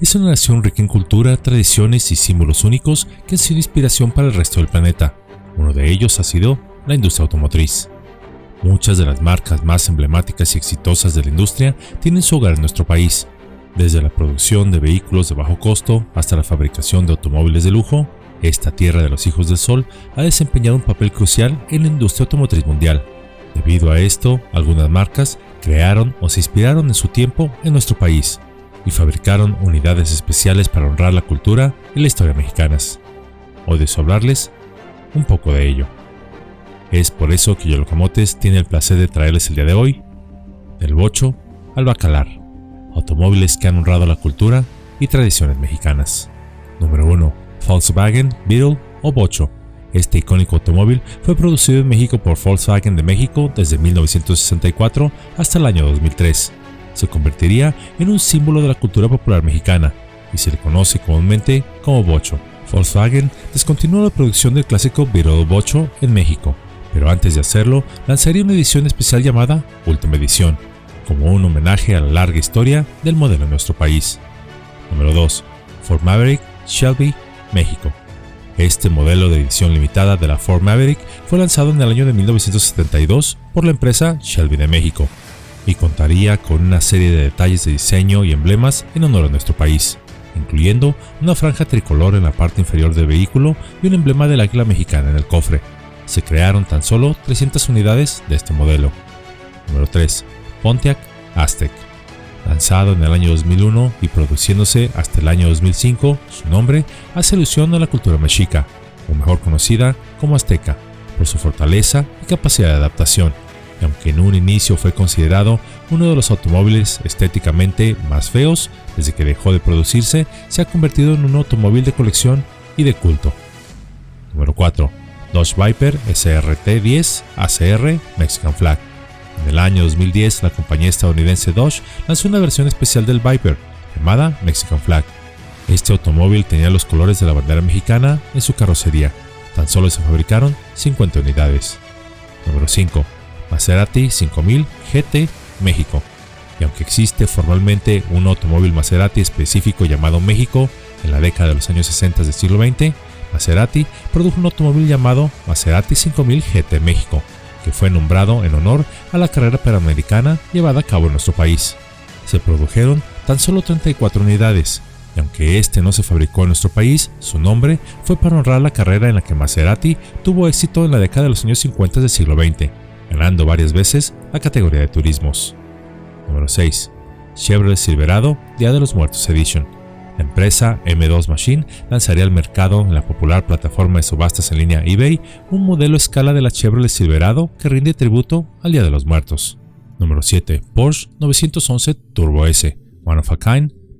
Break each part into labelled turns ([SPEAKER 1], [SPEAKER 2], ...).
[SPEAKER 1] Es una nación rica en cultura, tradiciones y símbolos únicos que han sido inspiración para el resto del planeta. Uno de ellos ha sido la industria automotriz. Muchas de las marcas más emblemáticas y exitosas de la industria tienen su hogar en nuestro país, desde la producción de vehículos de bajo costo hasta la fabricación de automóviles de lujo. Esta tierra de los hijos del sol ha desempeñado un papel crucial en la industria automotriz mundial. Debido a esto, algunas marcas crearon o se inspiraron en su tiempo en nuestro país y fabricaron unidades especiales para honrar la cultura y la historia mexicanas. Hoy deseo hablarles un poco de ello. Es por eso que Yolocamotes tiene el placer de traerles el día de hoy del bocho al bacalar, automóviles que han honrado la cultura y tradiciones mexicanas. Número 1. Volkswagen Beetle o Bocho. Este icónico automóvil fue producido en México por Volkswagen de México desde 1964 hasta el año 2003. Se convertiría en un símbolo de la cultura popular mexicana y se le conoce comúnmente como Bocho. Volkswagen descontinuó la producción del clásico Beetle Bocho en México, pero antes de hacerlo lanzaría una edición especial llamada Última Edición, como un homenaje a la larga historia del modelo en nuestro país. Número 2. Ford Maverick Shelby, México. Este modelo de edición limitada de la Ford Maverick fue lanzado en el año de 1972 por la empresa Shelby de México y contaría con una serie de detalles de diseño y emblemas en honor a nuestro país, incluyendo una franja tricolor en la parte inferior del vehículo y un emblema del águila mexicana en el cofre. Se crearon tan solo 300 unidades de este modelo. Número 3. Pontiac Aztec. Lanzado en el año 2001 y produciéndose hasta el año 2005, su nombre hace alusión a la cultura mexica, o mejor conocida como azteca, por su fortaleza y capacidad de adaptación, aunque en un inicio fue considerado uno de los automóviles estéticamente más feos, desde que dejó de producirse, se ha convertido en un automóvil de colección y de culto. Número 4. Dodge Viper SRT10 ACR Mexican Flag. En el año 2010, la compañía estadounidense Dodge lanzó una versión especial del Viper, llamada Mexican Flag. Este automóvil tenía los colores de la bandera mexicana en su carrocería. Tan solo se fabricaron 50 unidades. Número 5. Maserati 5000 GT México. Y aunque existe formalmente un automóvil Maserati específico llamado México en la década de los años 60 del siglo XX, Maserati produjo un automóvil llamado Maserati 5000 GT México, que fue nombrado en honor a la carrera panamericana llevada a cabo en nuestro país. Se produjeron tan solo 34 unidades, y aunque este no se fabricó en nuestro país, su nombre fue para honrar la carrera en la que Maserati tuvo éxito en la década de los años 50 del siglo XX, ganando varias veces la categoría de turismos. Número 6. Chevrolet Silverado Día de los Muertos Edition. La empresa M2 Machine lanzaría al mercado en la popular plataforma de subastas en línea eBay un modelo a escala de la Chevrolet Silverado que rinde tributo al Día de los Muertos. Número 7. Porsche 911 Turbo S. One of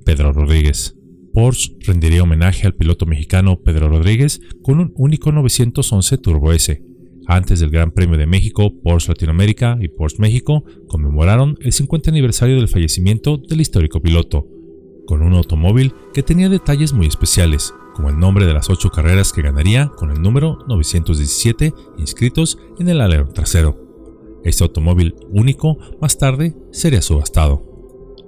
[SPEAKER 1] Pedro Rodríguez. Porsche rendiría homenaje al piloto mexicano Pedro Rodríguez con un único 911 Turbo S. Antes del Gran Premio de México, Porsche Latinoamérica y Porsche México conmemoraron el 50 aniversario del fallecimiento del histórico piloto, con un automóvil que tenía detalles muy especiales, como el nombre de las ocho carreras que ganaría con el número 917 inscritos en el alerón trasero. Este automóvil único más tarde sería subastado.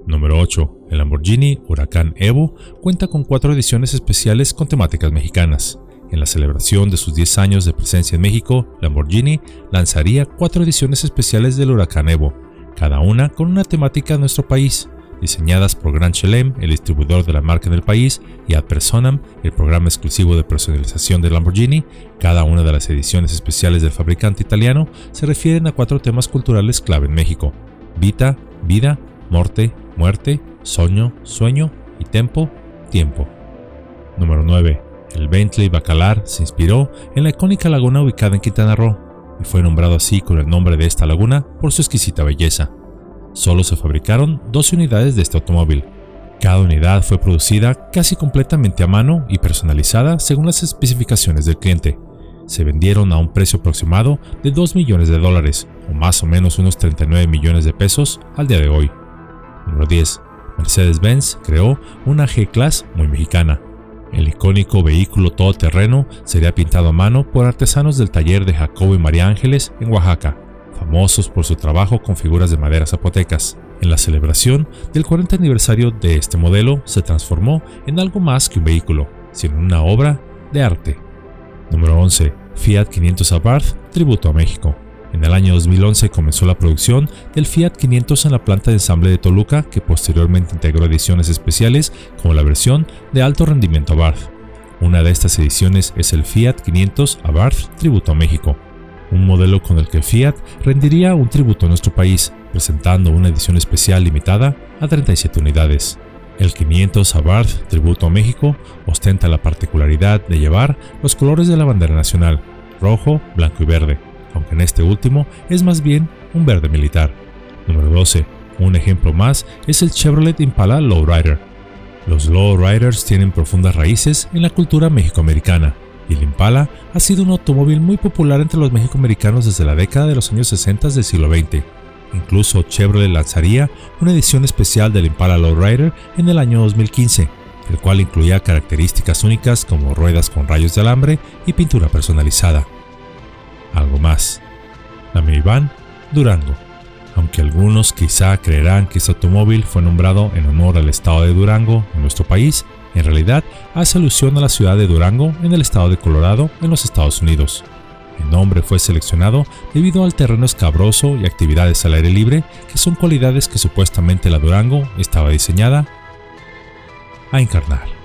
[SPEAKER 1] Número 8. El Lamborghini Huracán Evo cuenta con cuatro ediciones especiales con temáticas mexicanas. En la celebración de sus 10 años de presencia en México, Lamborghini lanzaría cuatro ediciones especiales del Huracán Evo, cada una con una temática de nuestro país, diseñadas por Grand Chelem, el distribuidor de la marca en el país, y Ad Personam, el programa exclusivo de personalización de Lamborghini, cada una de las ediciones especiales del fabricante italiano se refieren a cuatro temas culturales clave en México: Vita, vida, morte, muerte, sueño, sueño y tempo, tiempo. Número 9. El Bentley Bacalar se inspiró en la icónica laguna ubicada en Quintana Roo y fue nombrado así con el nombre de esta laguna por su exquisita belleza. Solo se fabricaron 12 unidades de este automóvil. Cada unidad fue producida casi completamente a mano y personalizada según las especificaciones del cliente. Se vendieron a un precio aproximado de 2 millones de dólares, o más o menos unos 39 millones de pesos al día de hoy. Número 10. Mercedes-Benz creó una G-Class muy mexicana. El icónico vehículo todoterreno sería pintado a mano por artesanos del taller de Jacobo y María Ángeles en Oaxaca famosos por su trabajo con figuras de madera zapotecas. En la celebración del 40 aniversario de este modelo se transformó en algo más que un vehículo, sino una obra de arte. Número 11. Fiat 500 Abarth, tributo a México. En el año 2011 comenzó la producción del Fiat 500 en la planta de ensamble de Toluca, que posteriormente integró ediciones especiales como la versión de alto rendimiento Abarth. Una de estas ediciones es el Fiat 500 Abarth Tributo a México, un modelo con el que Fiat rendiría un tributo a nuestro país, presentando una edición especial limitada a 37 unidades. El 500 Abarth Tributo a México ostenta la particularidad de llevar los colores de la bandera nacional, rojo, blanco y verde, aunque en este último es más bien un verde militar. Número 12. Un ejemplo más es el Chevrolet Impala Lowrider. Los Lowriders tienen profundas raíces en la cultura mexicoamericana, y el Impala ha sido un automóvil muy popular entre los mexicoamericanos desde la década de los años 60 del siglo XX. Incluso Chevrolet lanzaría una edición especial del Impala Lowrider en el año 2015, el cual incluía características únicas como ruedas con rayos de alambre y pintura personalizada. Algo más. La minivan Durango. Aunque algunos quizá creerán que este automóvil fue nombrado en honor al estado de Durango en nuestro país, en realidad hace alusión a la ciudad de Durango en el estado de Colorado en los Estados Unidos. El nombre fue seleccionado debido al terreno escabroso y actividades al aire libre, que son cualidades que supuestamente la Durango estaba diseñada a encarnar.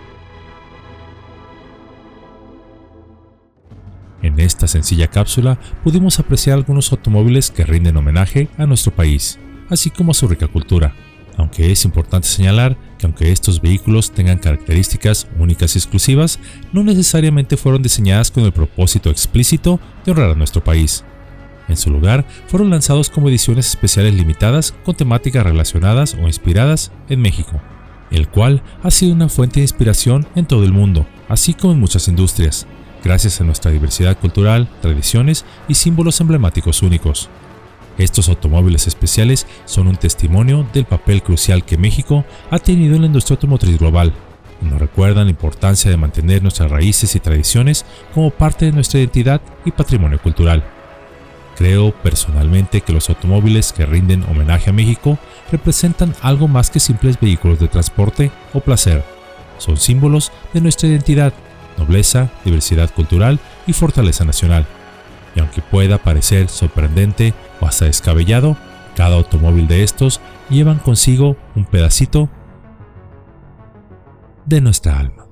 [SPEAKER 1] En esta sencilla cápsula pudimos apreciar algunos automóviles que rinden homenaje a nuestro país, así como a su rica cultura, aunque es importante señalar que aunque estos vehículos tengan características únicas y exclusivas, no necesariamente fueron diseñadas con el propósito explícito de honrar a nuestro país. En su lugar, fueron lanzados como ediciones especiales limitadas con temáticas relacionadas o inspiradas en México, el cual ha sido una fuente de inspiración en todo el mundo, así como en muchas industrias, gracias a nuestra diversidad cultural, tradiciones y símbolos emblemáticos únicos. Estos automóviles especiales son un testimonio del papel crucial que México ha tenido en la industria automotriz global y nos recuerdan la importancia de mantener nuestras raíces y tradiciones como parte de nuestra identidad y patrimonio cultural. Creo personalmente que los automóviles que rinden homenaje a México representan algo más que simples vehículos de transporte o placer. Son símbolos de nuestra identidad, nobleza, diversidad cultural y fortaleza nacional y aunque pueda parecer sorprendente o hasta descabellado, cada automóvil de estos llevan consigo un pedacito de nuestra alma.